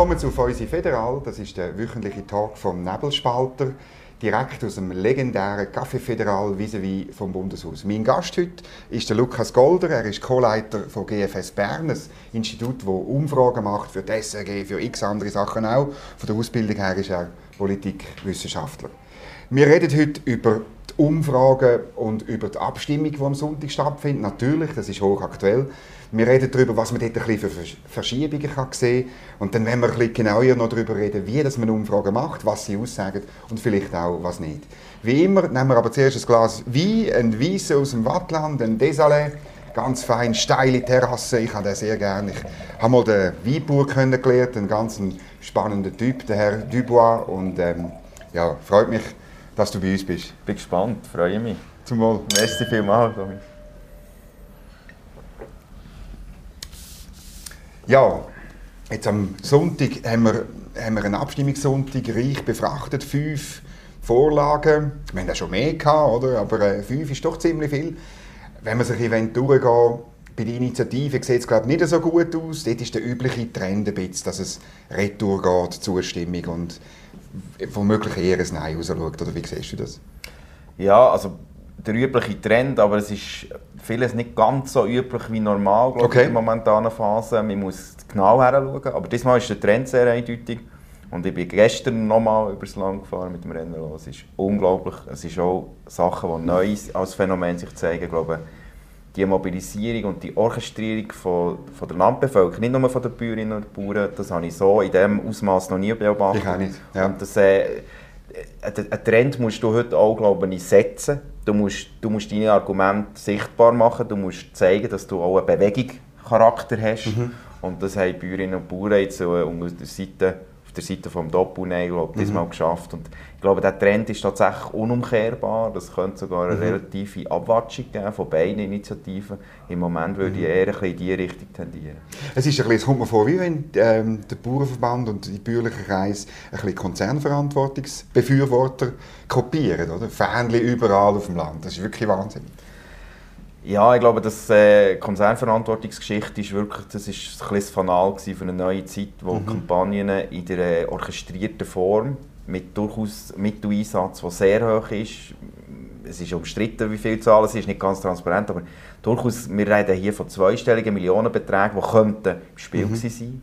Willkommen zu Feusi Federal. Das ist der wöchentliche Talk vom Nebelspalter, direkt aus dem legendären Café Federal vis-à-vis vom Bundeshaus. Mein Gast heute ist der Lukas Golder. Er ist Co-Leiter von GFS Bern, ein Institut, das Umfragen macht für die SRG, für x andere Sachen auch. Von der Ausbildung her ist er Politikwissenschaftler. Wir reden heute über die Umfragen und über die Abstimmung, die am Sonntag stattfindet. Natürlich, das ist hochaktuell. Wir reden darüber, was man dort ein bisschen für Verschiebungen kann sehen kann. Und dann werden wir ein bisschen genauer noch darüber reden, wie das man Umfragen macht, was sie aussagen und vielleicht auch was nicht. Wie immer nehmen wir aber zuerst ein Glas Wein, ein Weisse aus dem Wattland, ein Desalé, ganz fein, steile Terrasse. Ich habe den sehr gerne. Ich habe mal den Weinbauer kennengelernt, einen ganz spannenden Typ, der Herr Dubois. Und ähm, ja, freut mich, dass du bei uns bist. Bin gespannt, freue mich. Zum Wohl. Merci vielmals, Tommy. Ja, jetzt am Sonntag haben wir, haben wir einen Abstimmungssonntag reich befrachtet, fünf Vorlagen. Wir haben ja schon mehr gehabt, oder? aber äh, fünf ist doch ziemlich viel. Wenn man sich Event durchgehen, bei der Initiative sieht es glaube ich, nicht so gut aus. Dort ist der übliche Trend ein bisschen, dass es retour geht, Zustimmung und womöglich eher ein Nein rausschaut. Oder wie siehst du das? Ja, also der übliche Trend, aber es ist vieles nicht ganz so üblich wie normal glaube okay. in der momentanen Phase. Man muss genau hinschauen, aber diesmal ist der Trend sehr eindeutig. Und ich bin gestern nochmal übers Land gefahren mit dem Rennen. Es ist unglaublich. Es ist auch Sachen, die neu als Phänomen sich zeigen. Ich glaube, die Mobilisierung und die Orchestrierung von, von der Landbevölkerung, nicht nur von den Bäuerinnen und Bauern, das habe ich so in diesem Ausmaß noch nie beobachtet. Ich auch nicht. Ja. Und das, äh, einen Trend musst du heute auch, glaube ich, setzen. Du musst, du musst deine Argumente sichtbar machen, du musst zeigen, dass du auch einen Bewegungscharakter hast. Mhm. Und das haben Bäuerinnen und Bauern jetzt der Seite auf der Seite des Doppelneil glaube ich, diesmal mhm. geschafft. Und ich glaube, der Trend ist tatsächlich unumkehrbar. Das könnte sogar eine mhm. relative Abwatschung geben von beiden Initiativen. Im Moment würde ich mhm. eher ein bisschen in diese Richtung tendieren. Es, ist ein bisschen, es kommt mir vor, wie wenn ähm, der Bauernverband und die bäuerlichen Kreise ein bisschen Konzernverantwortungsbefürworter kopieren. Oder? Fähnchen überall auf dem Land. Das ist wirklich Wahnsinn. Ja, ich glaube, das äh, Konzernverantwortungsgeschichte ist wirklich, das ist ein bisschen Fanal für eine neue Zeit, wo mhm. Kampagnen in der orchestrierten Form mit durchaus Mitteleinsatz, der sehr hoch ist, es ist umstritten, wie viel Zahlen es ist, nicht ganz transparent, aber durchaus, wir reden hier von zweistelligen Millionenbeträgen, die könnten im Spiel mhm. sein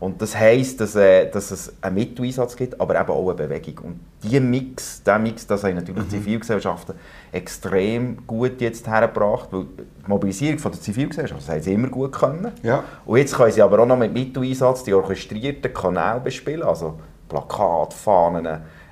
und das heisst, dass, äh, dass es einen Mitteleinsatz gibt, aber eben auch eine Bewegung. Und dieser Mix, der Mix, das haben natürlich mhm. Zivilgesellschaften extrem gut jetzt hergebracht, weil die Mobilisierung von der Zivilgesellschaft, das haben sie immer gut können. Ja. Und jetzt können sie aber auch noch mit Mitteleinsatz die orchestrierten Kanäle bespielen, also Plakate, Fahnen,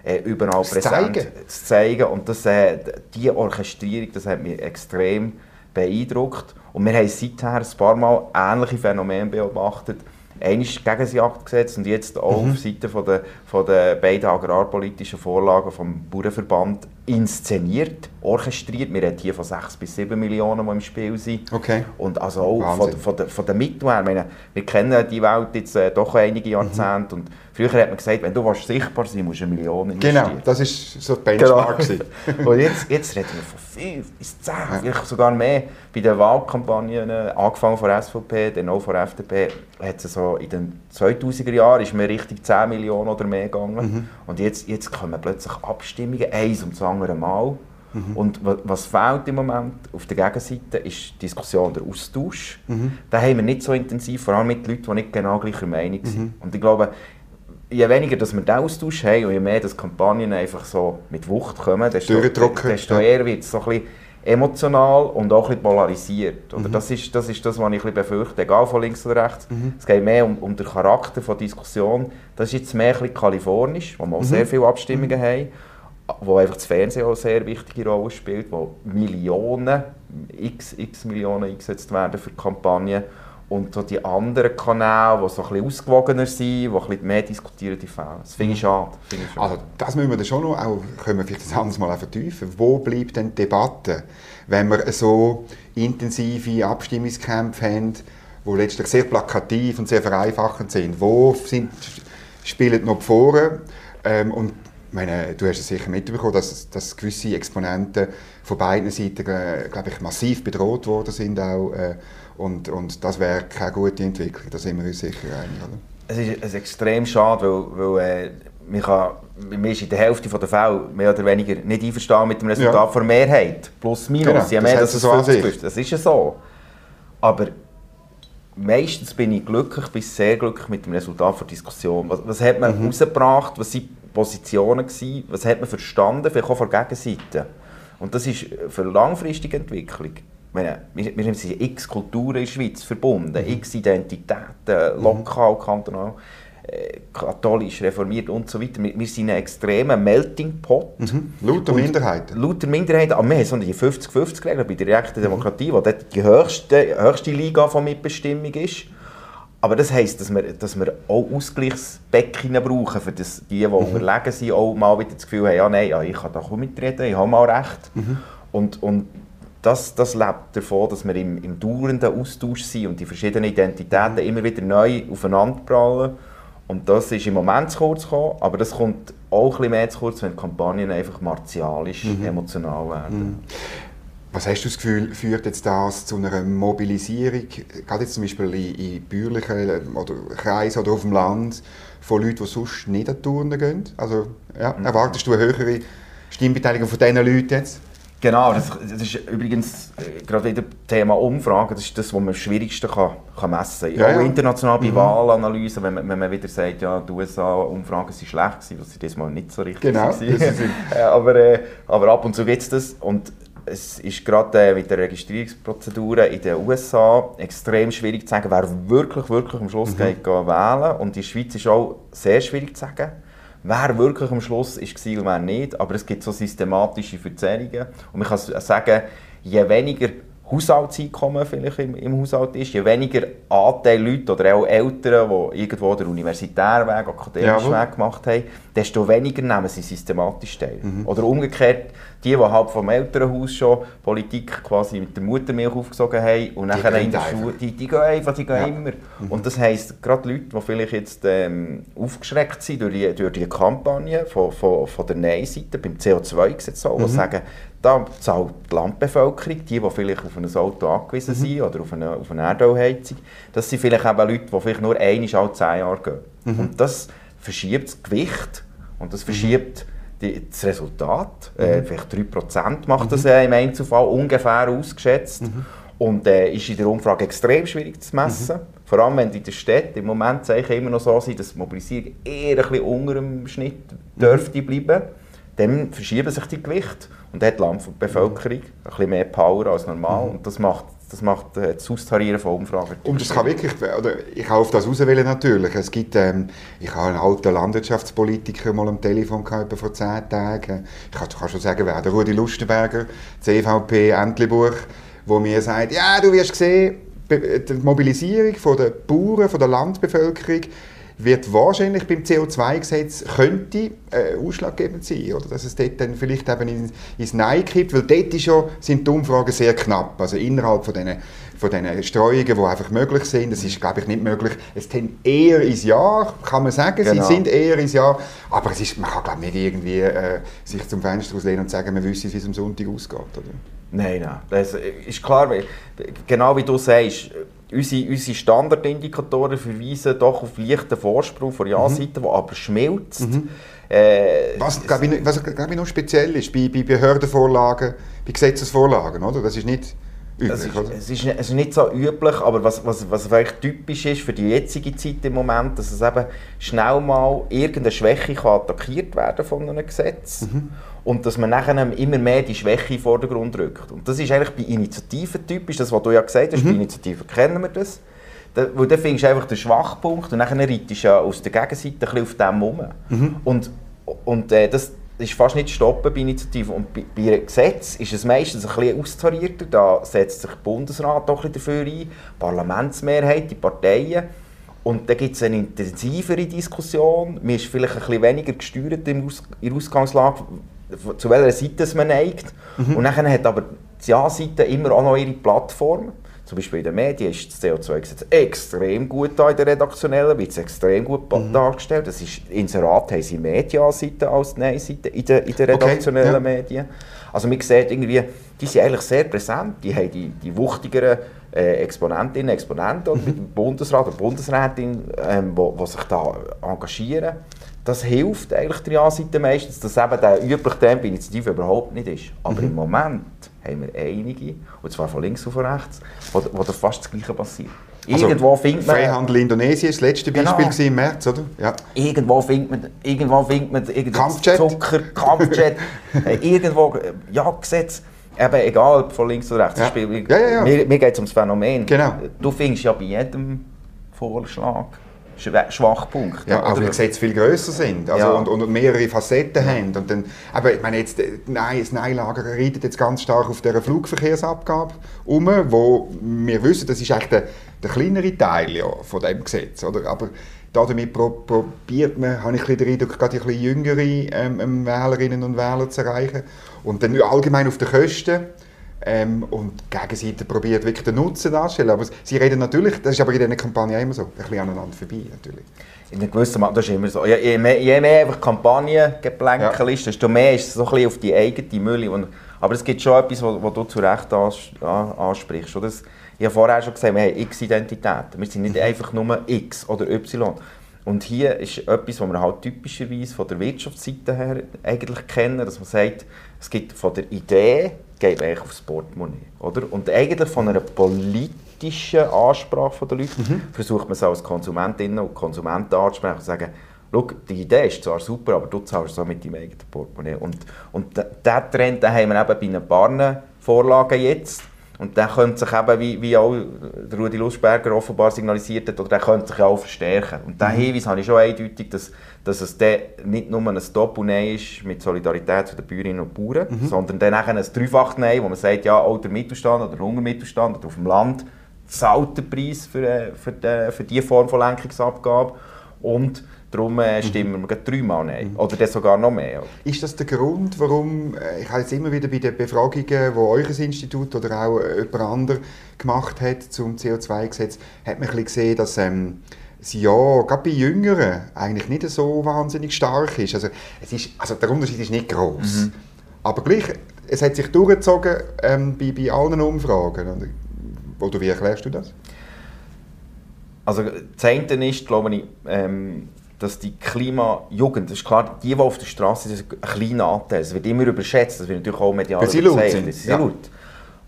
äh, überall das präsent zeigen. zu zeigen. Und das, äh, die Orchestrierung, das hat mich extrem beeindruckt. Und wir haben seither ein paar Mal ähnliche Phänomene beobachtet, einmal gegen sie Akt gesetzt und jetzt auch mhm. auf Seite von der, von der beiden agrarpolitischen Vorlagen vom Bauernverband inszeniert, orchestriert. Wir reden hier von 6 bis 7 Millionen, die im Spiel sind. Okay. Und also auch von, von, der, von der Mittelwehr. Meine, wir kennen die Welt jetzt äh, doch einige Jahrzehnte mhm. und früher hat man gesagt, wenn du sichtbar sein musst du eine Million investieren. Genau, das war so die Benchmark. Genau. und jetzt, jetzt reden wir von 5 bis 10, ja. vielleicht sogar mehr. Bei den Wahlkampagnen, angefangen von der SVP, dann auch von der FDP, hat es so in den 2000er Jahren ist mir richtig 10 Millionen oder mehr gegangen. Mhm. Und jetzt, jetzt kommen plötzlich Abstimmungen, eins um das andere Mal. Mhm. Und was fehlt im Moment auf der Gegenseite, ist die Diskussion, der Austausch. Mhm. Den haben wir nicht so intensiv, vor allem mit Leuten, die nicht genau gleicher Meinung sind. Mhm. Und ich glaube, je weniger dass wir den Austausch haben und je mehr dass Kampagnen einfach so mit Wucht kommen, desto, desto eher wird es so ein bisschen emotional und auch ein polarisiert. Oder? Mhm. Das, ist, das ist das, was ich ein befürchte, egal von links oder rechts. Mhm. Es geht mehr um, um den Charakter der Diskussion. Das ist jetzt mehr ein kalifornisch, wo wir auch mhm. sehr viele Abstimmungen mhm. haben, wo einfach das Fernsehen auch eine sehr wichtige Rolle spielt, wo Millionen, x, x Millionen eingesetzt werden für Kampagnen und so die anderen Kanäle, die so ein bisschen ausgewogener sind, die ein bisschen mehr diskutieren, die fehlen. Das finde ich mhm. schade. Find ich schade. Also das müssen wir dann schon noch, auch, können wir vielleicht das anderes Mal vertiefen. Wo bleibt denn die Debatte, wenn wir so intensive Abstimmungskämpfe haben, die letztlich sehr plakativ und sehr vereinfachend sind? Wo sind, spielen noch die Foren? Ähm, und meine, du hast es sicher mitbekommen, dass, dass gewisse Exponenten von beiden Seiten, glaube ich, massiv bedroht worden sind auch. Äh, und, und das wäre keine gute Entwicklung, da sind wir uns sicher einig. Oder? es ist, es ist extrem schade, weil, weil äh, man, kann, man ist in der Hälfte der Fälle mehr oder weniger nicht einverstanden mit dem Resultat ja. der Mehrheit. Plus, minus. Genau, ja, mehr, das, das, so 50 das ist ja so. Aber meistens bin ich glücklich, bis sehr glücklich mit dem Resultat der Diskussion. Was, was hat man mhm. rausgebracht, was waren Positionen, gewesen, was hat man verstanden, vielleicht auch von der Gegenseite. Und das ist für langfristige Entwicklung. Meine, wir, wir sind x Kulturen in der Schweiz verbunden, mhm. x Identitäten, lokal, kantonal, äh, katholisch, reformiert und so weiter. Wir, wir sind ein extremer Melting Pot. Mhm. Lauter Minderheiten. Lauter Minderheiten, aber wir haben so die 50-50-Regel bei der direkten mhm. Demokratie, wo die höchste, höchste Liga von Mitbestimmung ist. Aber das heisst, dass wir, dass wir auch Ausgleichsbecken brauchen, für das, die, die mhm. unterlegen sind, auch mal wieder das Gefühl haben, ja, nein, ja, ich kann da auch mitreden, ich habe mal recht. Mhm. Und, und das, das lebt davon, dass wir im, im dauernden Austausch sind und die verschiedenen Identitäten mhm. immer wieder neu aufeinanderprallen. Und das ist im Moment zu kurz gekommen, aber das kommt auch ein bisschen mehr zu kurz, wenn Kampagnen einfach martialisch, mhm. emotional werden. Mhm. Was hast du das Gefühl, führt jetzt das zu einer Mobilisierung, gerade jetzt zum Beispiel in, in bürgerlichen oder Kreisen oder auf dem Land, von Leuten, die sonst nicht an Touren gehen? Also ja, mhm. erwartest du eine höhere Stimmbeteiligung von diesen Leuten jetzt? Genau, das, das ist übrigens äh, gerade wieder Thema Umfragen, das ist das, was man am schwierigsten kann, kann messen kann. Ja, Auch international bei mhm. Wahlanalysen, wenn man, wenn man wieder sagt, ja, die USA-Umfragen sind schlecht gewesen, was sie diesmal nicht so richtig genau, waren. aber, äh, aber ab und zu gibt es das. Und es ist gerade äh, mit den Registrierungsprozeduren in den USA extrem schwierig zu sagen, wer wirklich, wirklich am Schluss mhm. geht wählen. Und in der Schweiz ist auch sehr schwierig zu sagen, wer wirklich am Schluss ist und wer nicht. Aber es gibt so systematische Verzerrungen. Und man kann sagen, je weniger Haushaltseinkommen vielleicht im, im Haushalt ist, je weniger Anteil Leute oder auch Eltern, die irgendwo den universitären Weg, akademischen Weg gemacht haben, desto weniger nehmen sie systematisch teil. Mhm. Oder umgekehrt, die, die halt vom Elternhaus schon Politik quasi mit der Muttermilch aufgesogen haben und die nachher in der Schule, die, die gehen einfach, die gehen ja. immer. Mhm. Und das heisst, gerade Leute, die vielleicht jetzt ähm, aufgeschreckt sind durch die, durch die Kampagne von, von, von der Nein-Seite, beim CO2-Gesetz mhm. die sagen, da zahlt die Landbevölkerung, die, die vielleicht auf ein Auto angewiesen mhm. sind oder auf eine, auf eine Erdölheizung, das sind vielleicht eben Leute, die vielleicht nur einmal alle zehn Jahre gehen. Mhm. Und das verschiebt das Gewicht und das verschiebt die, das Resultat. Mhm. Äh, vielleicht 3% macht das äh, im Einzelfall ungefähr ausgeschätzt. Mhm. Und äh, ist in der Umfrage extrem schwierig zu messen. Mhm. Vor allem, wenn in der Stadt im Moment immer noch so sind, dass die Mobilisierung eher ein bisschen unter dem Schnitt dürfte bleiben, dann verschieben sich die Gewichte. Und dann hat die Landbevölkerung ein bisschen mehr Power als normal. Mhm. Und das macht das macht äh, das Austarieren von Umfragen. Und das kann wirklich, oder ich kann auf das auswählen natürlich. Es gibt, ähm, ich habe einen alten Landwirtschaftspolitiker mal am Telefon gehabt, vor zehn Tagen. Ich kann, kann schon sagen, wer der Rudi Lustenberger, CVP Entlebuch, wo mir sagt, ja, du wirst sehen, die Mobilisierung der Bauern, von der Landbevölkerung wird wahrscheinlich beim CO2-Gesetz könnte äh, ausschlaggebend sein, oder? dass es dort dann vielleicht eben ins, ins Nein kippt, weil dort ist ja, sind die Umfragen sehr knapp, also innerhalb von diesen von diesen Streuungen, die einfach möglich sind. Das ist, glaube ich, nicht möglich. Es sind eher ins Jahr, kann man sagen. Genau. Sie sind eher ins Jahr. Aber es ist, man kann, glaube ich, nicht irgendwie äh, sich zum Fenster auslehnen und sagen, man wüsste, wie es am Sonntag ausgeht. Oder? Nein, nein. Das ist klar, genau wie du sagst, Unsere, unsere Standardindikatoren verweisen doch auf leichten Vorsprung von Ja-Seite, mhm. der aber schmilzt. Mhm. Äh, was, glaube ich, was glaube ich noch speziell ist bei, bei Behördenvorlagen, bei Gesetzesvorlagen, oder? Das ist nicht es ist, oder? Es ist, es ist nicht so üblich, aber was, was, was vielleicht typisch ist für die jetzige Zeit im Moment, dass es eben schnell mal irgendeine Schwäche kann attackiert werden von einem Gesetz. Mhm und dass man nachher immer mehr die Schwäche in den Vordergrund rückt. Und das ist eigentlich bei Initiativen typisch, das was du ja gesagt hast, mhm. bei Initiativen kennen wir das. Da, weil dann findest du einfach den Schwachpunkt und dann reitest du ja aus der Gegenseite ein bisschen auf dem rum. Mhm. Und, und äh, das ist fast nicht zu stoppen bei Initiativen. Und bei, bei einem Gesetz ist es meistens ein bisschen austarierter. Da setzt sich der Bundesrat doch ein dafür ein, die Parlamentsmehrheit, die Parteien. Und dann gibt es eine intensivere Diskussion. Man ist vielleicht ein bisschen weniger gesteuert in der Ausgangslage, zu welcher Seite man neigt. Mhm. Und dann hat aber die Ja-Seite immer auch noch ihre Plattform. Zum Beispiel in den Medien ist das CO2-Gesetz extrem gut da in der redaktionellen, wird es extrem gut mhm. dargestellt. Das ist, Inserat haben sie mehr als Nein-Seiten in den, in den redaktionellen okay, ja. Medien. Also man sieht irgendwie, die sind eigentlich sehr präsent, die haben die, die wuchtigeren äh, Exponentinnen, Exponenten mhm. mit dem Bundesrat oder Bundesrätin, ähm, wo, wo sich da engagieren. Das hilft eigentlich der Ja-Seite meistens, dass eben der übliche Tempo Initiative überhaupt nicht ist. Aber mhm. im Moment haben wir einige, und zwar von links auf rechts, wo, wo da fast das Gleiche passiert. Also, irgendwo also, findet man... Freihandel Indonesien ist das letzte Beispiel genau. im März, oder? Ja. Irgendwo findet man, irgendwo findet man Kampfjet. Zucker, Kampfjet, irgendwo, ja, Gesetz, eben egal, von links oder rechts. Ja. Spiel, ja, ja, ja. Mir, mir geht es ums Phänomen. Genau. Du findest ja bei jedem Vorschlag Schwachpunkte. Ja, auch weil Gesetze viel grösser sind also, ja. und, und, mehrere Facetten ja. haben. Und dann, aber ich meine, jetzt, nein, das Nein-Lager reitet jetzt ganz stark auf dieser Flugverkehrsabgabe um, wo wir wissen, das ist eigentlich der, der kleinere Teil ja, von dem Gesetz. Oder? Aber damit probiert man, habe ich den Eindruck, gerade die jüngere ähm, ähm, Wählerinnen und Wähler zu erreichen. Und dann allgemein auf den Kosten ähm, und die Gegenseite probiert wirklich den Nutzen darzustellen. Aber sie reden natürlich, das ist aber in dieser Kampagne immer so, ein bisschen aneinander vorbei natürlich. In einem gewissen Maße, das ist immer so. Je, mehr, je mehr einfach Kampagnengeplänkel ja. ist, desto mehr ist es so ein bisschen auf die eigene Mülle. Aber es gibt schon etwas, was du zu Recht ansprichst. Das, ich habe vorher schon gesagt, wir haben X-Identitäten. Wir sind nicht mhm. einfach nur X oder Y. Und hier ist etwas, was wir halt typischerweise von der Wirtschaftsseite her eigentlich kennen, dass man sagt, es gibt von der Idee geht man aufs Portemonnaie. Oder? Und eigentlich von einer politischen Ansprache der Leute mhm. versucht man es als Konsumentinnen und Konsumenten anzusprechen und zu sagen, die Idee ist zwar super, aber du zahlst so mit deinem eigenen Portemonnaie. Und, und diesen Trend den haben wir eben bei ein paar Vorlagen jetzt. Und der könnte sich eben, wie, wie auch Rudi Lustberger offenbar signalisiert hat, oder der könnte sich auch verstärken. Und diesen mhm. Hinweis habe ich schon eindeutig, dass, dass es dann nicht nur ein Stop und Nein ist mit Solidarität zu den Bäuerinnen und Bauern, mhm. sondern dann ein dreifach Nein, wo man sagt, ja, auch der Mittelstand oder der Hungermittelstand oder auf dem Land zahlt den Preis für, äh, für, die, für diese Form von Lenkungsabgabe. Und Darum äh, stimmen mhm. wir dreimal Nein. Mhm. Oder sogar noch mehr. Ist das der Grund, warum, äh, ich habe jetzt immer wieder bei den Befragungen, die euer Institut oder auch jemand anderes gemacht hat zum CO2-Gesetz, hat man ein gesehen, dass ähm, das Ja, gerade bei Jüngeren, eigentlich nicht so wahnsinnig stark ist. Also, es ist, also der Unterschied ist nicht groß. Mhm. Aber gleich, es hat sich durchgezogen ähm, bei, bei allen Umfragen. Oder wie erklärst du das? Also das eine ist, glaube ich, ähm, dass die Klimajugend, das ist klar, die, die auf der Straße sind, ein kleiner Anteil. Es wird immer überschätzt, das wird natürlich auch medial sie sind. Ja. laut.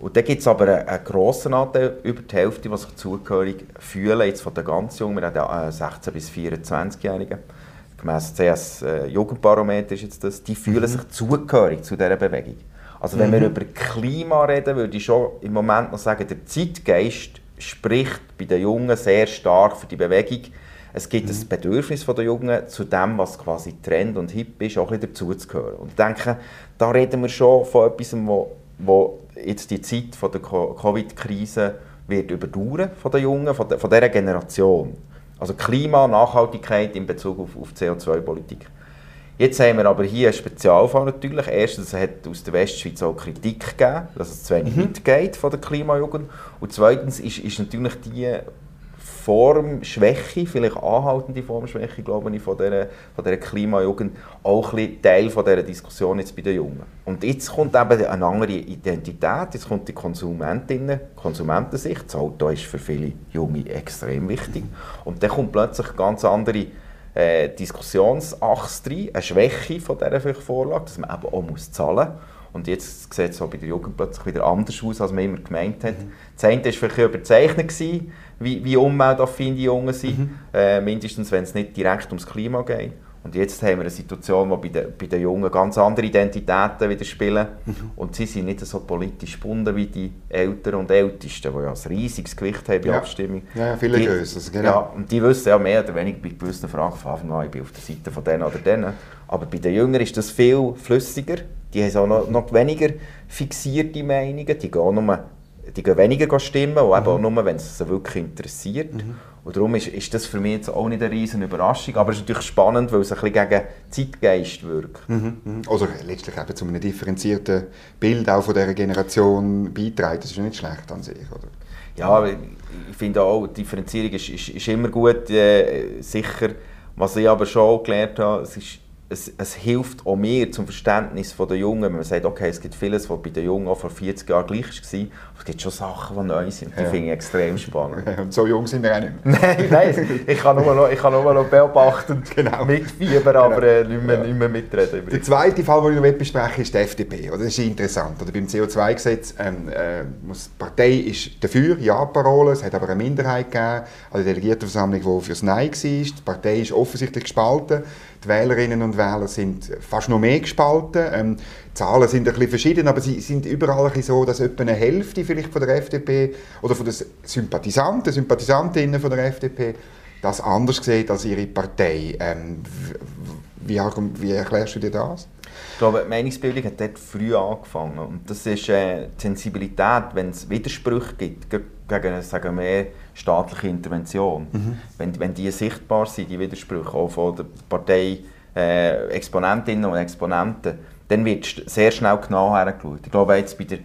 Und dann gibt es aber einen, einen grossen Anteil, über die Hälfte, die sich zugehörig fühlen, jetzt von den ganz Jungen, wir haben ja 16- bis 24-Jährigen, gemäss CS äh, Jugendbarometer ist jetzt das, die fühlen mhm. sich zugehörig zu dieser Bewegung. Also wenn mhm. wir über Klima reden, würde ich schon im Moment noch sagen, der Zeitgeist spricht bei den Jungen sehr stark für die Bewegung es gibt mhm. ein Bedürfnis der Jungen, zu dem, was quasi Trend und hip ist, auch ein bisschen dazuzugehören. Und ich denke, da reden wir schon von etwas, wo, wo jetzt die Zeit von der Covid-Krise wird überdauern von den Jungen, von, der, von dieser Generation. Also Klima, Nachhaltigkeit in Bezug auf, auf CO2-Politik. Jetzt haben wir aber hier einen Spezialfall natürlich. Erstens hat es aus der Westschweiz auch Kritik gegeben, dass es zu wenig mhm. mitgeht von der Klimajugend. Und zweitens ist, ist natürlich die Formschwäche, vielleicht anhaltende Formschwäche, glaube ich, von dieser, von dieser Klimajugend, auch ein Teil von dieser Diskussion jetzt bei den Jungen. Und jetzt kommt eben eine andere Identität, jetzt kommt die Konsumentinnen, Konsumentensicht. Das Auto ist für viele Junge extrem wichtig. Und dann kommt plötzlich ganz andere äh, Diskussionsachse rein, eine Schwäche von dieser Vorlage, dass man eben auch muss zahlen muss. Und jetzt sieht es auch bei der Jugend plötzlich wieder anders aus, als man immer gemeint hat. Mhm. Das eine war vielleicht überzeichnet, wie, wie umweltaffin die Jungen sind, mhm. äh, mindestens wenn es nicht direkt ums Klima geht. Und jetzt haben wir eine Situation, wo bei den, bei den Jungen ganz andere Identitäten wieder spielen. Mhm. Und sie sind nicht so politisch gebunden wie die Älteren und Ältesten, die ja ein riesiges Gewicht haben bei ja. Abstimmung. Ja, viele größer, genau. Ja, und die wissen ja mehr oder weniger bei gewissen Fragen von Anfang an, ich bin auf der Seite von denen oder denen. Aber bei den Jüngeren ist das viel flüssiger. Die haben auch noch, noch weniger fixierte Meinungen. Die gehen, nur, die gehen weniger stimmen, und mhm. auch nur, wenn es sie wirklich interessiert. Mhm. Und darum ist, ist das für mich jetzt auch nicht eine riesen Überraschung, aber es ist natürlich spannend, weil es ein bisschen gegen Zeitgeist wirkt. Mhm, mhm. Oder letztlich eben zu einem differenzierten Bild auch von dieser Generation beiträgt. Das ist nicht schlecht an sich, oder? Ja, ich finde auch, Differenzierung ist, ist, ist immer gut, äh, sicher. Was ich aber schon gelernt habe, es ist es, es, hilft auch mir zum Verständnis der Jungen, wenn man sagt, okay, es gibt vieles, was bei den Jungen auch vor 40 Jahren gleich war, aber es gibt schon Sachen, die neu sind, die ja. finde ich extrem spannend. Und so jung sind wir auch nicht mehr. nein, nein, ich kann nur noch, ich kann nur noch beobachtend genau. mitfiebern, genau. aber äh, nicht, mehr, ja. nicht mehr mitreden. Der zweite Fall, den ich noch besprechen ist die FDP. Das ist interessant. Oder beim CO2-Gesetz ähm, äh, die Partei ist dafür, Ja-Parole, es hat aber eine Minderheit gegeben, also die Delegiertenversammlung, die für das Nein war. Die Partei ist offensichtlich gespalten. Die Wählerinnen und Wähler sind fast noch mehr gespalten. Ähm, die Zahlen sind ein bisschen verschieden, aber sie sind überall ein so, dass etwa eine Hälfte vielleicht von der FDP oder von den Sympathisanten, Sympathisantinnen von der FDP das anders sieht als ihre Partei. Ähm, wie, wie, erklärst du dir das? Ich glaube, die Meinungsbildung hat dort früh angefangen. Und das ist äh, die Sensibilität, wenn es Widersprüche gibt gegen sagen wir, staatliche Intervention. Mhm. Wenn, wenn die sichtbar sind, die Widersprüche auch von der Partei äh, Exponentinnen und Exponenten, dann wird sehr schnell genau hergeschaut. Ich glaube, jetzt bei der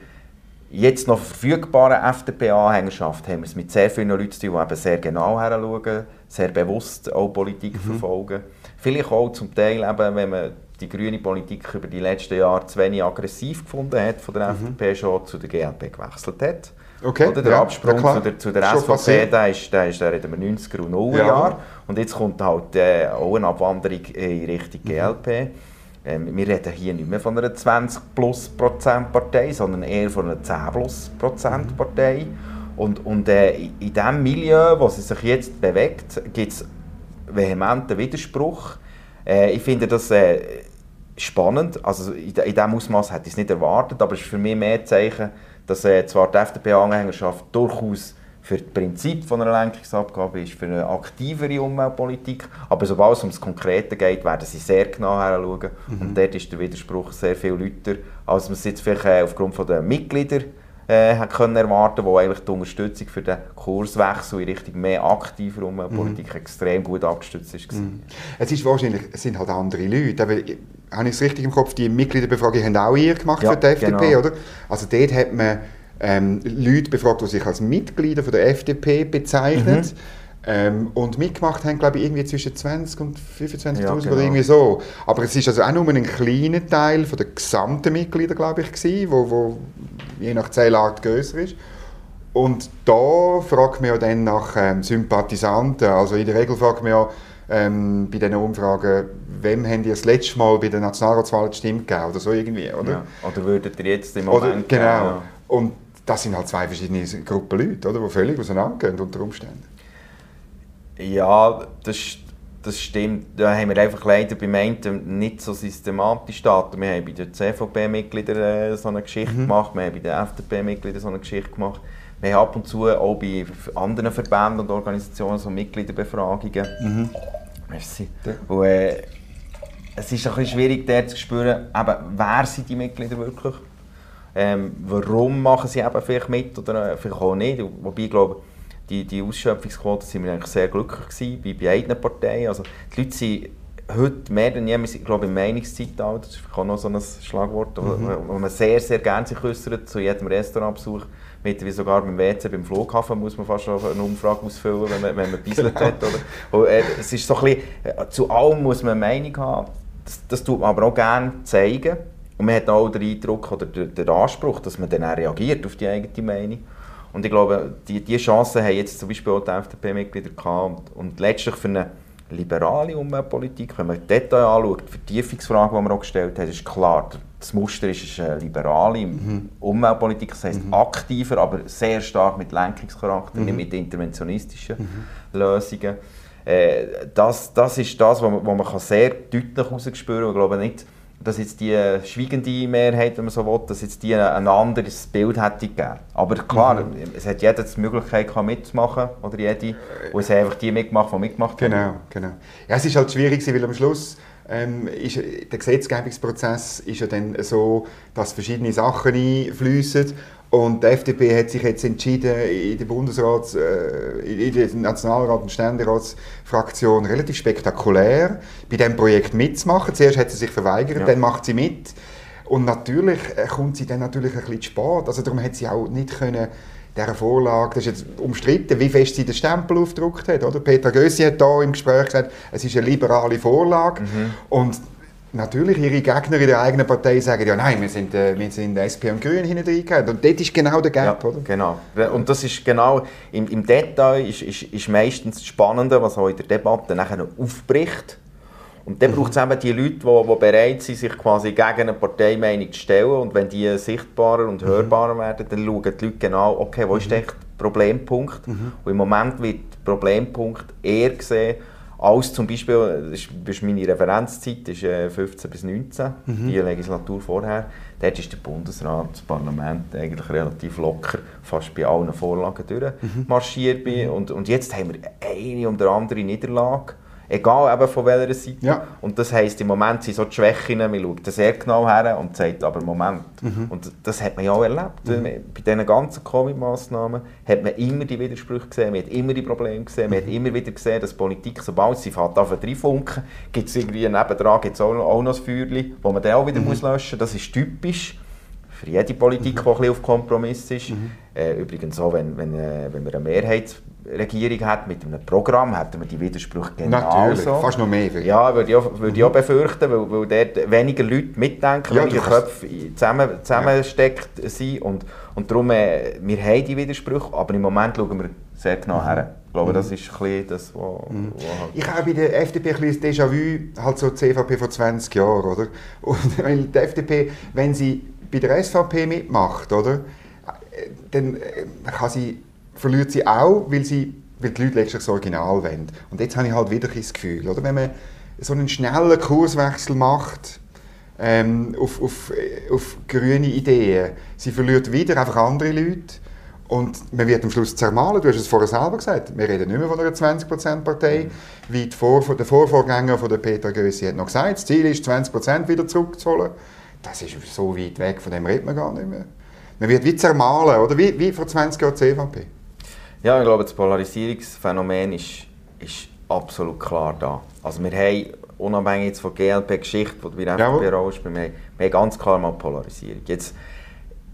jetzt noch verfügbaren FDP-Anhängerschaft haben wir es mit sehr vielen Leuten zu tun, die eben sehr genau heranschauen, sehr bewusst auch Politik mhm. verfolgen. Vielleicht auch zum Teil, eben, wenn man die grüne Politik über die letzten Jahre zu wenig aggressiv gefunden hat, von der mhm. FDP schon zu der GLP gewechselt hat. Okay, Oder der ja, Absprung ja, zu der, zu der SVP, der ist, der ist der reden wir 90er und 0er ja. Jahre. Und jetzt kommt halt äh, auch eine Abwanderung in Richtung GLP. Mhm. Ähm, wir reden hier nicht mehr von einer 20 plus Prozent Partei, sondern eher von einer 10 plus Prozent mhm. Partei. Und, und äh, in diesem Milieu, wo sie sich jetzt bewegt, gibt es vehementen Widerspruch. Äh, ich finde das äh, spannend. Also in, in diesem Ausmaß hätte ich es nicht erwartet, aber es ist für mich mehr Zeichen, dass äh, zwar die FDP-Anhängerschaft durchaus für das Prinzip von einer Lenkungsabgabe ist, für eine aktivere Umweltpolitik, aber sobald es um das Konkrete geht, werden sie sehr genau heranschauen mhm. und dort ist der Widerspruch sehr viel lauter, als man es jetzt vielleicht äh, aufgrund der Mitglieder äh, können erwarten, wo eigentlich die Unterstützung für den Kurswechsel in Richtung mehr aktiver Umweltpolitik mhm. extrem gut abgestützt ist. Mhm. Es ist wahrscheinlich, es sind halt andere Leute, aber habe ich es richtig im Kopf, die Mitgliederbefragung haben auch ihr gemacht ja, für die FDP, genau. oder? Also dort hat man ähm, Leute befragt, die sich als Mitglieder von der FDP bezeichnen. Mhm. Ähm, und mitgemacht haben, glaube ich, irgendwie zwischen 20 und 25.000 ja, genau. oder irgendwie so. Aber es ist also auch nur ein kleiner Teil von der gesamten Mitglieder, glaube ich, gewesen, wo, wo je nach Zählart größer ist. Und da fragt man ja dann nach ähm, Sympathisanten. Also in der Regel fragt man ja ähm, bei diesen Umfragen, wem haben die das letzte Mal bei der Nationalratswahl die Stimme gegeben oder so irgendwie, oder? Ja. Oder würdet ihr jetzt im Moment... Oder, genau. Geben, ja. Und das sind halt zwei verschiedene Gruppen Leute, oder, die völlig auseinandergehen unter Umständen. Ja, das, das stimmt. Da haben wir einfach leider beim einen nicht so systematisch Daten. Wir haben bei den CVP-Mitgliedern äh, so eine Geschichte mhm. gemacht, wir haben bei den FDP-Mitgliedern so eine Geschichte gemacht. Wir haben ab und zu auch bei anderen Verbänden und Organisationen so Mitgliederbefragungen. Mhm. Merci. Und, äh, es ist ein bisschen schwierig, dort zu spüren, eben, wer sind die Mitglieder wirklich? Ähm, warum machen sie eben vielleicht mit oder vielleicht auch nicht? Wobei ich glaube, die, die Ausschöpfungsquote sind wir eigentlich sehr glücklich gewesen, bei beiden Parteien. Also die Leute sind heute mehr denn je, ich glaube im Meinungszeitalter, das ist auch noch so ein Schlagwort, mhm. wo, man sehr, sehr gerne sich äußert zu jedem Restaurantbesuch. Mittlerweile sogar beim WC, beim Flughafen muss man fast eine Umfrage ausfüllen, wenn man, wenn man bisselt hat. Oder? Und, äh, es ist so ein bisschen, äh, zu allem muss man eine Meinung haben. Das, das tut man aber auch gerne zeigen. Und man hat auch den Eindruck oder den, den Anspruch, dass man dann auch reagiert auf die eigene Meinung. Und ich glaube, die, die Chance haben jetzt zum Beispiel auch die FDP-Mitglieder gehabt. Und, und letztlich für eine liberale Umweltpolitik, wenn man die Detail anschaut, die Vertiefungsfrage, die wir auch gestellt haben, ist klar, das Muster ist eine liberale mhm. Umweltpolitik, das heisst mhm. aktiver, aber sehr stark mit Lenkungscharakter, mhm. nicht mit interventionistischen mhm. Lösungen. Äh, das, das ist das, was man, was man sehr deutlich herausspüren kann. Ich glaube nicht, dass jetzt die schweigende Mehrheit, wenn man so will, dass jetzt die ein anderes Bild hätte gegeben. Aber klar, mhm. es hat jeder die Möglichkeit gehabt, mitzumachen, oder jede, und es haben einfach die mitgemacht, die mitgemacht genau, haben. Genau, Ja, es ist halt schwierig, weil am Schluss ähm, ist, der Gesetzgebungsprozess ist ja dann so, dass verschiedene Sachen einfließen und die FDP hat sich jetzt entschieden, in der Bundesrats-, äh, in der Nationalrat- und Ständeratsfraktion relativ spektakulär bei diesem Projekt mitzumachen. Zuerst hat sie sich verweigert, ja. dann macht sie mit. Und natürlich äh, kommt sie dann natürlich ein bisschen zu spät. Also darum hat sie auch nicht können dieser Vorlage, das ist jetzt umstritten, wie fest sie den Stempel aufgedruckt hat. Oder? Peter Gössi hat da im Gespräch gesagt, es ist eine liberale Vorlage. Mhm. Und natürlich ihre Gegner in der eigenen Partei sagen, ja nein, wir sind, äh, wir sind SP und Grün hinten. Und dort ist genau der Gap, ja, oder? genau. Und das ist genau, im, im Detail ist, ist, ist meistens das Spannende, was auch in der Debatte nachher aufbricht. Und dann mhm. braucht es eben die Leute, die, die bereit sind, sich quasi gegen eine Parteimeinung zu stellen. Und wenn die sichtbarer und mhm. hörbarer werden, dann schauen die Leute genau, okay, wo ist mhm. der Problempunkt? Und im Moment wird der Problempunkt eher gesehen, als zum Beispiel, das ist meine Referenzzeit, ist 15 äh, bis 19, mhm. die Legislatur vorher. Dort ist der Bundesrat, das Parlament eigentlich relativ locker fast bei allen Vorlagen durchmarschiert. Mhm. Und, und jetzt haben wir eine oder andere Niederlage Egal eben von welcher Seite. Ja. Und das heisst, im Moment sind so die Schwächen, man schaut sehr genau her und sagt aber Moment. Mhm. Und das hat man ja auch erlebt. Mhm. Bei diesen ganzen Covid-Massnahmen hat man immer die Widersprüche gesehen, man hat immer die Probleme gesehen, man hat mhm. immer wieder gesehen, dass Politik, sobald sie fährt, auf funken, gibt es irgendwie nebendran gibt's auch, auch noch ein Feuerchen, das man dann auch wieder mhm. muss löschen muss. Das ist typisch für jede Politik, mhm. die ein bisschen auf Kompromiss ist. Mhm. Äh, übrigens auch, wenn, wenn, äh, wenn wir eine Mehrheit Regierung hat mit einem Programm, hätten wir die Widersprüche genauso. Natürlich, fast noch mehr. Ja, würde ich auch, würde ich auch befürchten, weil, weil dort weniger Leute mitdenken, ja, weniger Köpfe zusammen, zusammensteckt ja. sind und, und darum, äh, wir haben die Widersprüche, aber im Moment schauen wir sehr genau mhm. her. Ich glaube, das ist ein das, was... Mhm. Halt ich habe bei der FDP ein bisschen Déjà-vu, halt so die CVP vor 20 Jahren, oder? Und weil die FDP, wenn sie bei der SVP mitmacht, oder? Äh, dann äh, kann sie verliert sie auch, weil, sie, weil die Leute letztlich das Original wollen. Und jetzt habe ich halt wieder das Gefühl, oder? wenn man so einen schnellen Kurswechsel macht ähm, auf, auf, auf grüne Ideen, sie verliert wieder einfach andere Leute und man wird am Schluss zermahlen. Du hast es vorher selber gesagt, wir reden nicht mehr von einer 20%-Partei, mhm. wie Vor der Vorvorgänger von der Peter Gössi hat noch gesagt, das Ziel ist, 20% wieder zurückzuholen. Das ist so weit weg, von dem redet man gar nicht mehr. Man wird wie zermahlen, oder? Wie, wie vor 20 Jahren die CVP. Ja, ich glaube, das Polarisierungsphänomen ist, ist absolut klar da. Also wir haben, unabhängig jetzt von GLP-Geschichte, die bei der FDP rausspielt, wir, wir haben ganz klar mal Polarisierung. Jetzt,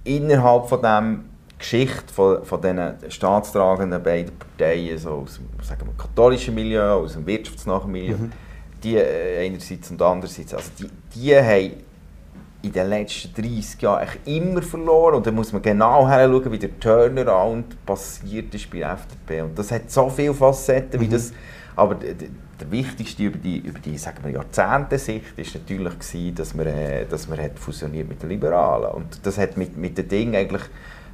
innerhalb von dem Geschichte von, von diesen staatstragenden beiden Parteien, so aus dem sagen wir, katholischen Milieu, aus dem wirtschaftsnahen Milieu, mhm. die äh, einerseits und andererseits, also die, die haben in den letzten 30 Jahren immer verloren. Und da muss man genau hinschauen, wie der Turnaround passiert ist bei der FDP. Und das hat so viele Facetten, wie mhm. das. Aber der, wichtigste über die, über die sagen wir, Jahrzehnte-Sicht war natürlich, gewesen, dass man, äh, dass man hat fusioniert mit den Liberalen. Und das hat mit, mit den Dingen eigentlich,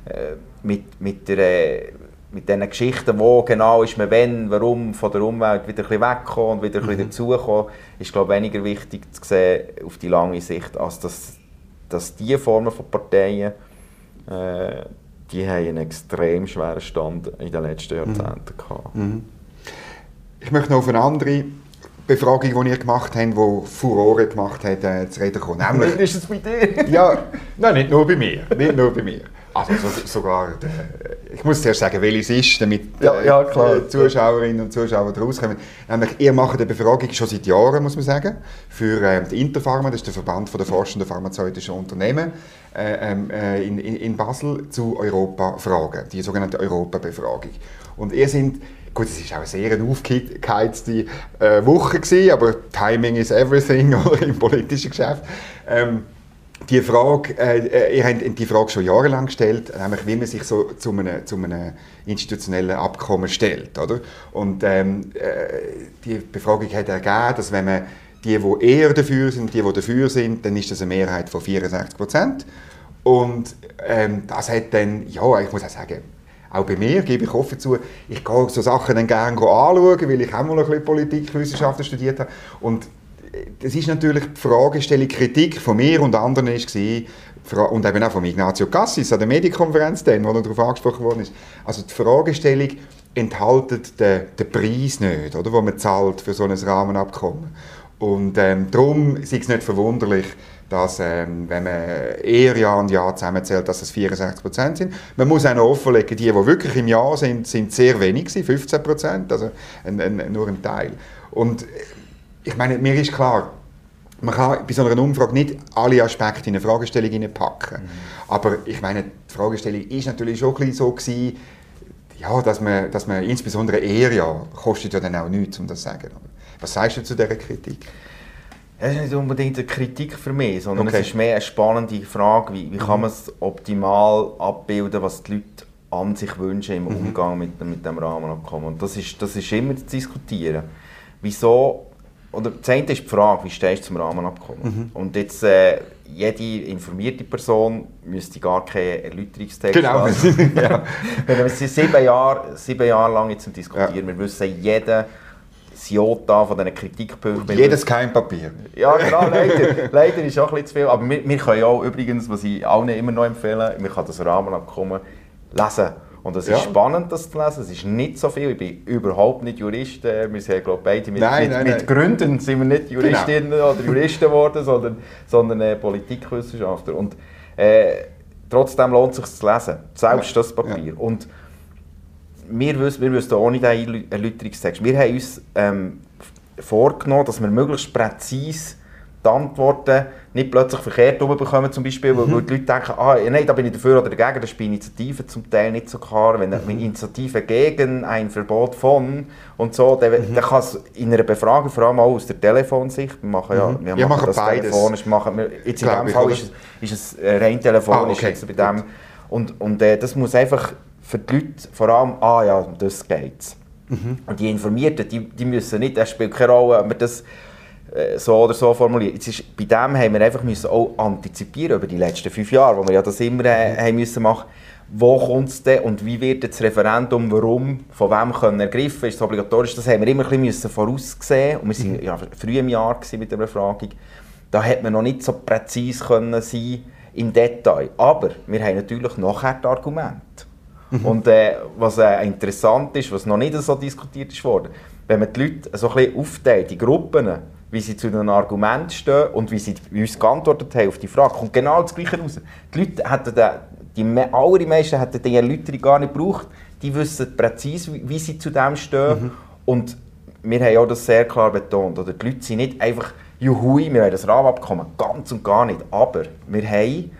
äh, mit, mit der, äh, mit diesen Geschichten, wo genau ist man wenn, warum von der Umwelt wieder ein bisschen wegkommen und wieder ein bisschen mhm. dazukommen, ist glaube ich, weniger wichtig zu sehen auf die lange Sicht, als dass, dass diese Formen von Parteien äh, die haben einen extrem schweren Stand in den letzten mhm. Jahrzehnten gehabt. Mhm. Ich möchte noch auf eine andere Befragung, die ihr gemacht habt, die Furore gemacht hat, äh, zu reden kommen. Nämlich, ist es bei dir? ja, nein, nicht nur bei mir. Nicht nur bei mir. Also so, sogar, der, ich muss zuerst sagen, welches es ist, damit ja, ja, klar. die Zuschauerinnen und Zuschauer daraus kommen. Nämlich, ihr macht eine Befragung schon seit Jahren, muss man sagen, für äh, die Interpharma, das ist der Verband der forschenden pharmazeutischen Unternehmen äh, ähm, äh, in, in, Basel, zu Europa-Fragen, die sogenannte Europa-Befragung. Und ihr sind Gut, es war auch eine sehr aufgeheizte äh, Woche, gewesen, aber Timing is everything im politischen Geschäft. Ähm, die Frage, äh, ihr habt die Frage schon jahrelang gestellt, nämlich wie man sich so zu einem, zu einem institutionellen Abkommen stellt. Oder? Und ähm, äh, die Befragung hat ergeben, dass wenn man die, die eher dafür sind, die, die dafür sind, dann ist das eine Mehrheit von 64 Prozent. Und ähm, das hat dann, ja, ich muss auch sagen, auch bei mir, gebe ich offen zu, ich gehe so Sachen dann gerne anschauen, weil ich auch mal ein bisschen Politikwissenschaften studiert habe. Und das ist natürlich die Fragestellung, Kritik von mir und anderen war, und eben auch von Ignazio Cassis an der Medienkonferenz, dann, wo er darauf angesprochen worden ist. Also die Fragestellung enthaltet den, den Preis nicht, oder, wo man zahlt für so ein Rahmenabkommen. Und ähm, darum ist es nicht verwunderlich, dass, ähm, wenn man eher Jahr und Jahr zusammenzählt, dass es 64 Prozent sind. Man muss auch noch offenlegen, die, die wirklich im Jahr sind, sind sehr wenig, 15 Prozent, also ein, ein, nur ein Teil. Und ich meine, mir ist klar, man kann bei so einer Umfrage nicht alle Aspekte in eine Fragestellung packen. Mhm. Aber ich meine, die Fragestellung ist natürlich schon ein so gewesen, ja, dass man, dass man insbesondere Ehejahr kostet ja dann auch nichts, um das zu sagen. Was sagst du zu dieser Kritik? Es ist nicht unbedingt eine Kritik für mich, sondern okay. es ist mehr eine spannende Frage, wie, wie kann mhm. man es optimal abbilden, was die Leute an sich wünschen im mhm. Umgang mit, mit dem Rahmenabkommen. Und das ist, das ist immer zu diskutieren. Wieso, oder das eine ist die Frage, wie stehst du zum Rahmenabkommen? Mhm. Und jetzt, äh, jede informierte Person müsste gar keinen Erläuterungstext genau. ja. Wir sind sieben Jahre, sieben Jahre lang jetzt Diskutieren. Ja. Wir wissen, jeder das Jota von diesen Kritikpunkten. Jedes Keimpapier. Ja, genau, leider. leider ist auch ein bisschen zu viel. Aber wir, wir können auch übrigens, was ich allen immer noch empfehle, wir können das Rahmenabkommen lesen. Und es ist ja. spannend, das zu lesen. Es ist nicht so viel. Ich bin überhaupt nicht Jurist. Äh, wir sind glaube beide mit, nein, mit, nein, mit nein. Gründen sind wir nicht Juristinnen genau. oder Juristen geworden, sondern, sondern äh, Politikwissenschaftler. Und äh, trotzdem lohnt es sich zu lesen. Selbst ja. das Papier. Ja. Und wir wüssten, wir wüssten ohne diesen Erläuterungstext. Wir haben uns ähm, vorgenommen, dass wir möglichst präzise die Antworten nicht plötzlich verkehrt bekommen, zum Beispiel, mhm. weil die Leute denken, ah, nein, da bin ich dafür oder dagegen, das ist bei Initiativen zum Teil nicht so klar. Wenn eine mhm. Initiative gegen ein Verbot von und so, dann, mhm. dann kann es in einer Befragung, vor allem auch aus der Telefonsicht, wir machen ja, mhm. wir ja, machen, das beides. telefonisch, machen wir, jetzt in diesem Fall ist es, ist es rein telefonisch, ah, okay. bei dem, und, und äh, das muss einfach für die Leute vor allem, ah ja, um das geht mhm. Und die Informierten, die, die müssen nicht, das spielt keine Rolle, ob wir das äh, so oder so formulieren. Jetzt ist, bei dem haben wir einfach müssen auch antizipieren über die letzten fünf Jahre, wo wir ja das immer äh, haben müssen machen wo kommt es denn und wie wird das Referendum, warum, von wem können ergriffen, ist es obligatorisch, das haben wir immer ein bisschen voraussehen und wir waren mhm. ja, früh im Jahr mit der Befragung, da hätte man noch nicht so präzise können sein im Detail, aber wir haben natürlich nachher die Argumente. Mhm. Und äh, was äh, interessant ist, was noch nicht so diskutiert ist worden, wenn man die Leute so ein bisschen aufteilt, die Gruppen, wie sie zu einem Argument stehen und wie sie uns geantwortet haben auf die Frage, kommt genau das Gleiche raus. Die Leute hätten, die, die allermeisten hätten die Erläuterung gar nicht gebraucht. Die wissen präzise, wie, sie zu dem stehen. Mhm. Und wir haben auch das sehr klar betont. Oder die Leute sind nicht einfach, juhui, wir haben das Rahmenabkommen, ganz und gar nicht. Aber wir haben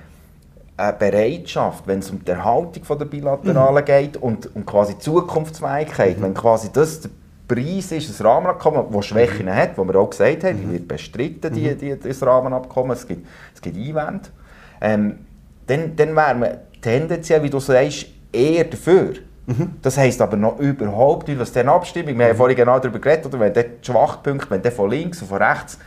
eine Bereitschaft, wenn es um die Erhaltung der Bilateralen mhm. geht und um quasi Zukunftsfähigkeit, mhm. wenn quasi das Preis ist, das Rahmenabkommen, das Schwächen mhm. hat, wo wir auch gesagt haben, die mhm. wird bestritten, die, mhm. die, das Rahmenabkommen, es gibt, es gibt Einwände, ähm, dann, dann wäre man tendenziell, wie du sagst, eher dafür. Mhm. Das heisst aber noch überhaupt nicht, was dann Abstimmung, wir haben vorhin genau darüber geredet, oder wenn die Schwachpunkte, wenn der von links und von rechts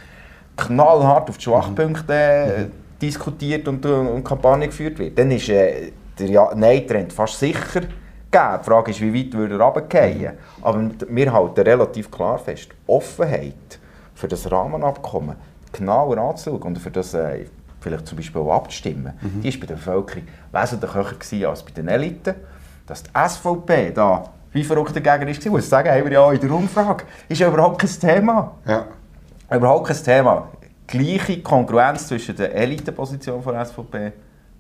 knallhart auf die Schwachpunkte diskutiert und, und Kampagne geführt wird, dann ist äh, der ja Nein-Trend fast sicher gegeben. Die Frage ist, wie weit würde er runterfallen. Aber wir halten relativ klar fest, Offenheit für das Rahmenabkommen genauer anzuschauen und für das äh, vielleicht zum Beispiel auch abzustimmen, mhm. die ist bei der Bevölkerung wesentlich höher als bei den Eliten. Dass die SVP da wie verrückt dagegen ist, muss ich sagen, haben wir ja in der Umfrage, ist ja überhaupt kein Thema. Ja. Überhaupt kein Thema gleiche Kongruenz zwischen der Eliteposition von der SVP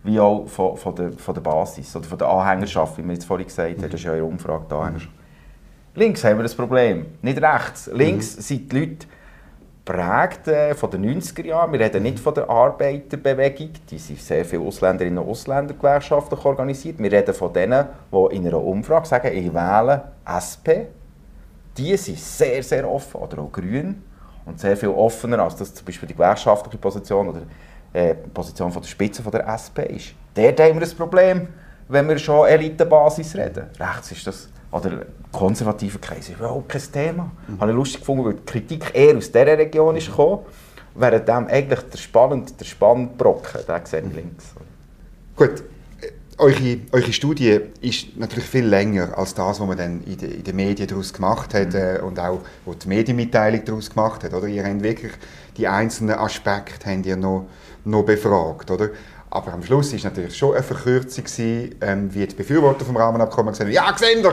wie auch von, von, der, von der Basis oder von der Anhängerschaft, wie wir jetzt vorhin gesagt haben. Das ist ja eine Umfrage die Anhängerschaft. Links haben wir das Problem, nicht rechts. Links mhm. sind die Leute prägt äh, von den 90er Jahren. Wir reden nicht von der Arbeiterbewegung, die sind sehr viele Ausländerinnen und Ausländer gewerkschaftlich organisiert. Wir reden von denen, die in einer Umfrage sagen, ich wähle SP. Die sind sehr, sehr offen, oder auch grün und sehr viel offener, als das zum Beispiel die gewerkschaftliche Position oder äh, die Position von der Spitze von der SP ist. Dort haben wir ein Problem, wenn wir schon Elitebasis reden. Rechts ist das, oder konservative Kreise, ist überhaupt kein Thema. Mhm. Habe ich lustig gefunden, weil die Kritik eher aus dieser Region ist gekommen, während dem eigentlich der spannende, der spannende Brocken, der sieht mhm. links. Gut, eure, eure Studie ist natürlich viel länger als das, was man dann in, de, in den Medien daraus gemacht hat mhm. äh, und auch wo die Medienmitteilung daraus gemacht hat. Oder? Ihr habt wirklich die einzelnen Aspekte habt ihr noch, noch befragt. Oder? Aber am Schluss war es natürlich schon eine Verkürzung, gewesen, ähm, wie die Befürworter vom Rahmenabkommen gesagt haben, ja, gesehen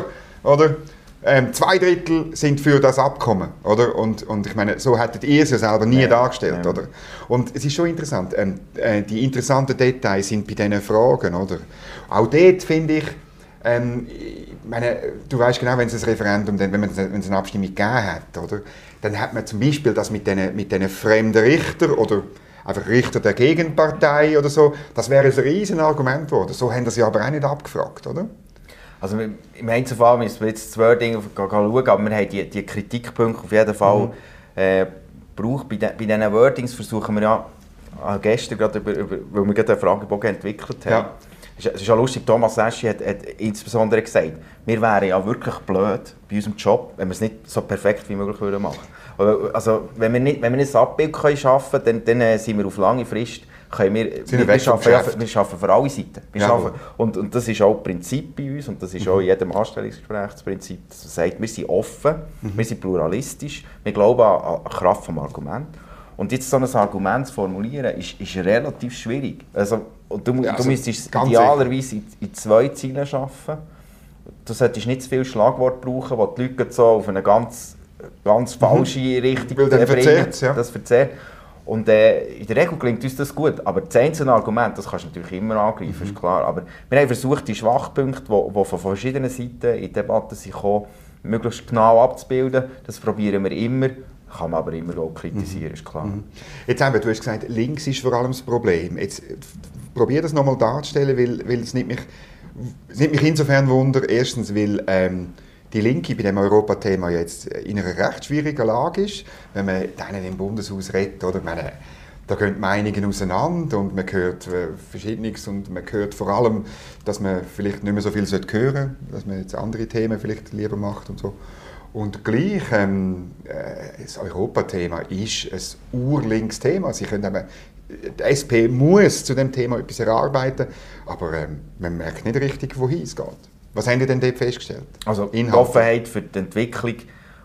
oder? Ähm, zwei Drittel sind für das Abkommen, oder? Und, und ich meine, so hättet ihr es ja selber nie Nein. dargestellt, Nein. oder? Und es ist schon interessant, ähm, äh, die interessanten Details sind bei diesen Fragen, oder? Auch dort finde ich, ähm, ich meine, du weißt genau, wenn es ein Referendum, wenn, man, wenn es eine Abstimmung gegeben hat, oder? Dann hat man zum Beispiel das mit diesen mit fremden Richtern oder einfach Richter der Gegenpartei oder so, das wäre ein riesen Argument geworden. So haben das ja aber auch nicht abgefragt, oder? Also im Einzelfall müssen wir jetzt zwei Dinge schauen, aber wir haben die, die Kritikpunkte auf jeden Fall äh, gebraucht. Bei, de, bei diesen Wordings versuchen wir ja äh, gestern gerade, über, über, weil wir gerade einen Fragebogen entwickelt haben. Ja. Es ist- ja lustig, Thomas Eschi hat, hat insbesondere gesagt, wir wären ja wirklich blöd bei unserem Job, wenn wir es nicht so perfekt wie möglich würden machen Also wenn wir nicht, wenn wir nicht ein Abbild können schaffen können, dann, dann äh, sind wir auf lange Frist können wir, wir wir, schaffen, ja, wir schaffen für alle Seiten. Wir Jawohl. schaffen, und, und das ist auch Prinzip bei uns und das ist auch in jedem Anstellungsgespräch das Prinzip, dass man sagt, wir sind offen, wir sind pluralistisch, wir glauben an, an die Kraft des Arguments. Und jetzt so ein Argument zu formulieren, ist, ist relativ schwierig. Also, du, Ja, du also, müsstest ganz idealerweise in, in zwei Zielen arbeiten. Du solltest nicht zu viel Schlagwort brauchen, wo die Leute so auf eine ganz, ganz falsche Richtung Mhm. Dann äh, bringen. ja. Das verzerrt. Und äh, in der Regel klingt uns das gut, aber das einzelne Argument, das kannst du natürlich immer angreifen, Mhm. ist klar. Aber wir haben versucht, die Schwachpunkte, die, von verschiedenen Seiten in die Debatte sind gekommen, möglichst genau abzubilden. Das probieren wir immer, kann man aber immer auch kritisieren, ist klar. Jetzt eben, du hast gesagt, links ist vor allem das Problem. Jetzt äh, probier das nochmal darzustellen, weil, weil es nimmt mich, es nimmt mich insofern Wunder. Erstens, weil ähm, die Linke bei dem Europathema jetzt in einer recht schwierigen Lage ist, wenn man denen im Bundeshaus redet. Oder? Meine, da gehen die Meinungen auseinander und man hört äh, Verschiedenes und man hört vor allem, dass man vielleicht nicht mehr so viel hören sollte, dass man jetzt andere Themen vielleicht lieber macht und so. Und gleich, ähm, äh, das Europathema ist ein urlinks Thema. Sie können eben, die SP muss zu dem Thema etwas erarbeiten, aber ähm, man merkt nicht richtig, wohin es geht. Was haben Sie denn dort festgestellt? Also die Inhalte. Offenheit für die Entwicklung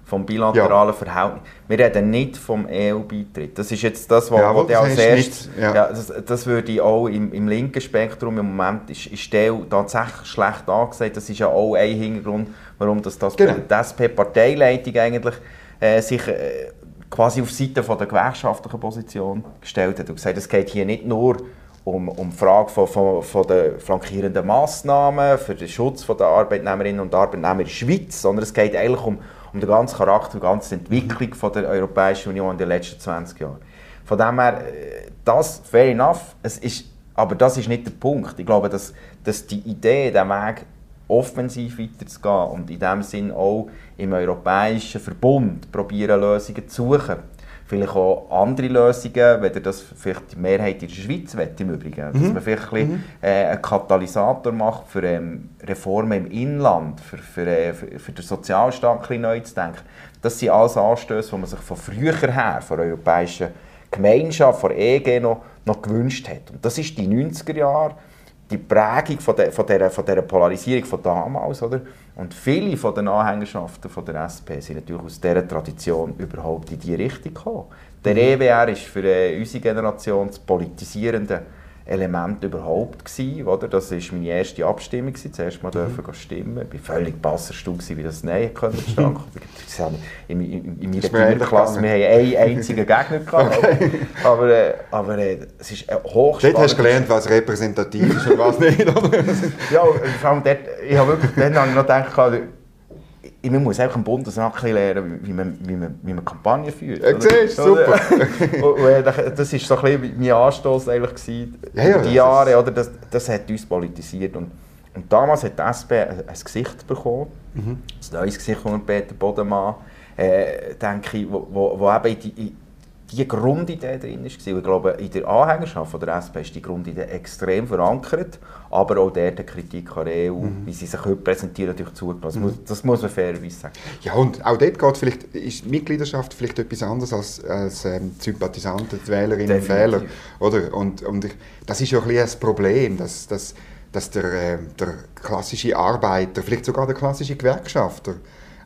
vom bilateralen Verhältnis. Wir reden nicht vom EU-Beitritt. Das ist jetzt das, was das als erstes... ja. Ja, das, das würde ich auch im, im linken Spektrum im Moment ist, ist der tatsächlich schlecht angesagt. Das ist ja auch ein Hintergrund, warum das, das Genau. die SP-Parteileitung eigentlich äh, sich äh, quasi auf Seite von der gewerkschaftlichen Position gestellt hat und gesagt, es geht hier nicht nur um, um die Frage von, von, von der flankierenden Massnahmen für den Schutz der Arbeitnehmerinnen und Arbeitnehmer in der Schweiz, sondern es geht eigentlich um, um den ganzen Charakter, die ganze Entwicklung von der Europäischen Union in den letzten 20 Jahren. Von dem her, äh, das, fair enough, es ist, aber das ist nicht der Punkt. Ich glaube, dass, dass die Idee, den Weg offensiv weiterzugehen und in dem Sinn auch im europäischen Verbund probieren, Lösungen zu suchen. Vielleicht auch andere Lösungen, wenn das vielleicht die Mehrheit in der Schweiz will, im Übrigen. Dass man vielleicht ein bisschen, äh, einen Katalysator macht für ähm, Reformen im Inland, für, für, äh, für, den Sozialstaat neu zu denken. Das sind alles Anstöße, die man sich von früher her, von der europäischen Gemeinschaft, von EG noch, noch gewünscht hat. Und das ist die 90er Jahre, die Prägung von, der, von, dieser, von dieser Polarisierung von damals. Oder? Und viele von den Anhängerschaften von der SP sind natürlich aus dieser Tradition überhaupt in diese Richtung gekommen. Der EWR ist für äh, unsere Generation das politisierende Element überhaupt gewesen, oder? Das war meine erste Abstimmung, gewesen. zuerst mal dürfen gehen stimmen. Ich war völlig gewesen, wie das Nein konnte zustande kommen. In, in, in meiner Kinderklasse, wir haben einen einzigen Gegner gehabt. Aber, äh, aber äh, es ist ein hochspannend. Dort hast du gelernt, was repräsentativ ist und was nicht, oder? Ja, vor allem dort, ich habe wirklich, dann habe ich noch gedacht, man muss einfach im Bundesrat lernen, wie man, wie man, wie man Kampagnen führt. Ja, siehst super. und, äh, das war so ein bisschen mein Anstoß eigentlich gewesen, Ja, ja, die Jahre, oder? Das, das hat uns politisiert. Und, und damals hat die SP ein, ein Gesicht bekommen, Mhm. ein neues Gesicht von Peter Bodemann, äh, denke ich, wo, wo, wo eben die, die, die Grundidee drin. Und Ich glaube, in der Anhängerschaft der SP ist die Grundidee extrem verankert, aber auch der, der Kritik an der EU, Mhm. wie sie sich heute präsentieren, natürlich zugelassen. Das, muss, das muss man fairerweise sagen. Ja, und auch dort geht vielleicht, ist Mitgliedschaft vielleicht etwas anderes als, als ähm, Sympathisanten, die Wählerinnen und. Wähler. Oder? Und, und ich, das ist ja ein bisschen das Problem, dass, dass, dass der, äh, der klassische Arbeiter, vielleicht sogar der klassische Gewerkschafter,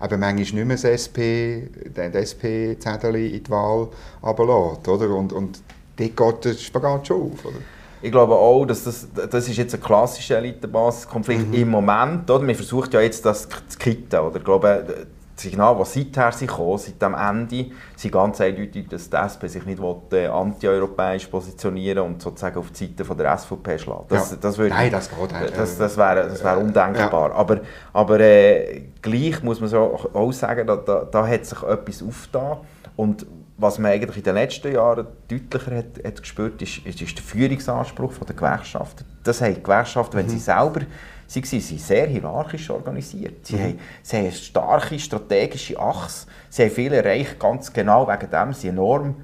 aber manchmal nicht mehr das SP, den SP-Zettel in die Wahl runterlässt, oder? Und, und dort geht der Spagat schon auf, oder? ich glaube auch, dass das, das ist jetzt ein klassischer Elitenbasis-Konflikt mhm. im Moment. Oder? Man versucht ja jetzt das zu kitten. Oder? Ich glaube, die Signale, die seither sind gekommen, seit dem Ende, sind ganz eindeutig, dass die SP sich nicht will, anti-europäisch positionieren und sozusagen auf die Seite von der SVP schlagen. Das, ja. das würde, Nein, das geht nicht. Das, das wäre, das wäre undenkbar. Ja. Aber, aber äh, gleich muss man so auch sagen, da, da, da hat sich etwas aufgetan. Und was man eigentlich in den letzten Jahren deutlicher hat, hat gespürt, ist, ist, ist der Führungsanspruch der Gewerkschaften. Das haben die Gewerkschaften, wenn mhm. sie selber Sie waren sehr hierarchisch organisiert. Sie, mhm. haben, sie haben eine starke strategische Achse. Sie haben viel erreicht, ganz genau wegen dem. Sie enorm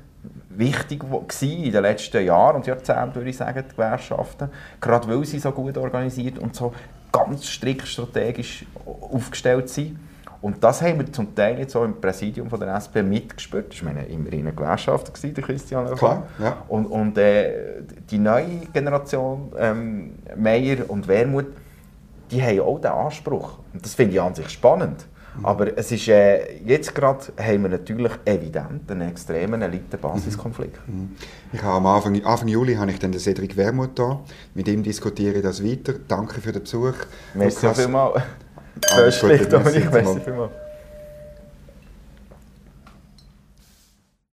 wichtig in den letzten Jahren und Jahrzehnten, würde ich sagen, die Gewerkschaften. Gerade weil sie so gut organisiert und so ganz strikt strategisch aufgestellt sind. Und das haben wir zum Teil jetzt auch im Präsidium von der SP mitgespürt. Das war immerhin eine Gewerkschaft, der Christian Klar, ja. Und, und äh, die neue Generation, ähm, Meier und Wermuth, die haben auch diesen Anspruch. Und das finde ich an sich spannend. Mhm. Aber es ist, äh, jetzt gerade haben wir natürlich evident einen extremen Elite-Basiskonflikt. Mhm. mhm. Ich habe am Anfang, Anfang Juli habe ich dann den Cedric Wermuth da. Mit ihm diskutiere ich das weiter. Danke für den Besuch. Merci vielmals. Alles Gute, merci vielmals.